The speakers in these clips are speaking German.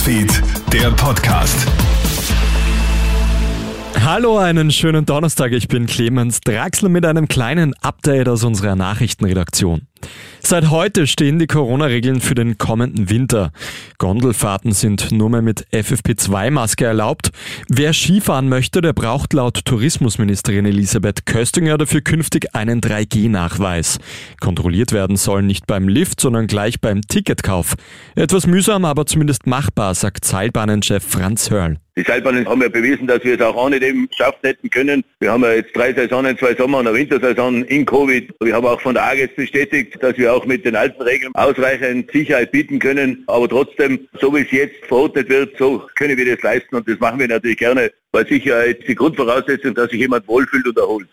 Newsfeed, der Podcast. Hallo, einen schönen Donnerstag. Ich bin Clemens Draxler mit einem kleinen Update aus unserer Nachrichtenredaktion. Seit heute stehen die Corona-Regeln für den kommenden Winter. Gondelfahrten sind nur mehr mit FFP2-Maske erlaubt. Wer Skifahren möchte, der braucht laut Tourismusministerin Elisabeth Köstinger dafür künftig einen 3G-Nachweis. Kontrolliert werden sollen nicht beim Lift, sondern gleich beim Ticketkauf. Etwas mühsam, aber zumindest machbar, sagt Seilbahnenchef Franz Hörl. Die Seilbahnen haben ja bewiesen, dass wir es auch ohne dem geschafft hätten können. Wir haben ja jetzt drei Saisonen, zwei Sommer- und eine Wintersaison in Covid. Wir haben auch von der AGES bestätigt, dass wir auch mit den alten Regeln ausreichend Sicherheit bieten können. Aber trotzdem, so wie es jetzt verordnet wird, so können wir das leisten und das machen wir natürlich gerne, weil Sicherheit die Grundvoraussetzung, dass sich jemand wohlfühlt und erholt.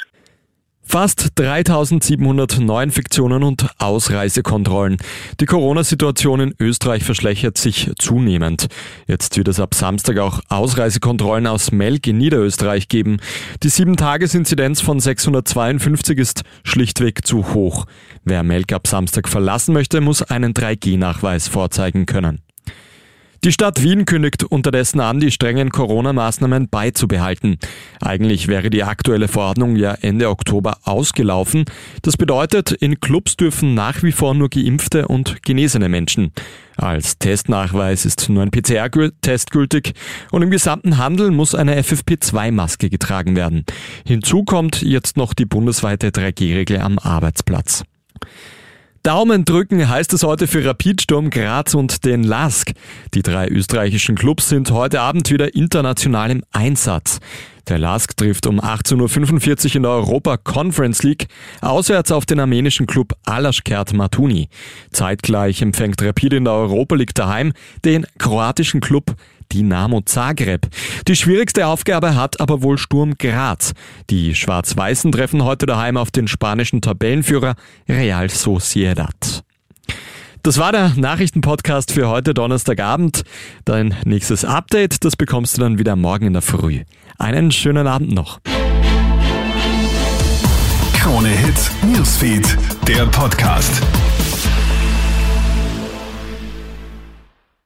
Fast 3700 Neuinfektionen und Ausreisekontrollen. Die Corona-Situation in Österreich verschlechtert sich zunehmend. Jetzt wird es ab Samstag auch Ausreisekontrollen aus Melk in Niederösterreich geben. Die 7-Tages-Inzidenz von 652 ist schlichtweg zu hoch. Wer Melk ab Samstag verlassen möchte, muss einen 3G-Nachweis vorzeigen können. Die Stadt Wien kündigt unterdessen an, die strengen Corona-Maßnahmen beizubehalten. Eigentlich wäre die aktuelle Verordnung ja Ende Oktober ausgelaufen. Das bedeutet, in Clubs dürfen nach wie vor nur geimpfte und genesene Menschen. Als Testnachweis ist nur ein PCR-Test gültig und im gesamten Handel muss eine FFP2-Maske getragen werden. Hinzu kommt jetzt noch die bundesweite 3G-Regel am Arbeitsplatz. Daumen drücken heißt es heute für Rapid Sturm Graz und den LASK. Die drei österreichischen Clubs sind heute Abend wieder international im Einsatz. Der LASK trifft um 18.45 Uhr in der Europa Conference League auswärts auf den armenischen Club Alaschkert Matuni. Zeitgleich empfängt Rapid in der Europa League daheim den kroatischen Club Dinamo Zagreb. Die schwierigste Aufgabe hat aber wohl Sturm Graz. Die Schwarz-Weißen treffen heute daheim auf den spanischen Tabellenführer Real Sociedad. Das war der Nachrichtenpodcast für heute Donnerstagabend. Dein nächstes Update, das bekommst du dann wieder morgen in der Früh. Einen schönen Abend noch. Krone Hits, Newsfeed, der Podcast.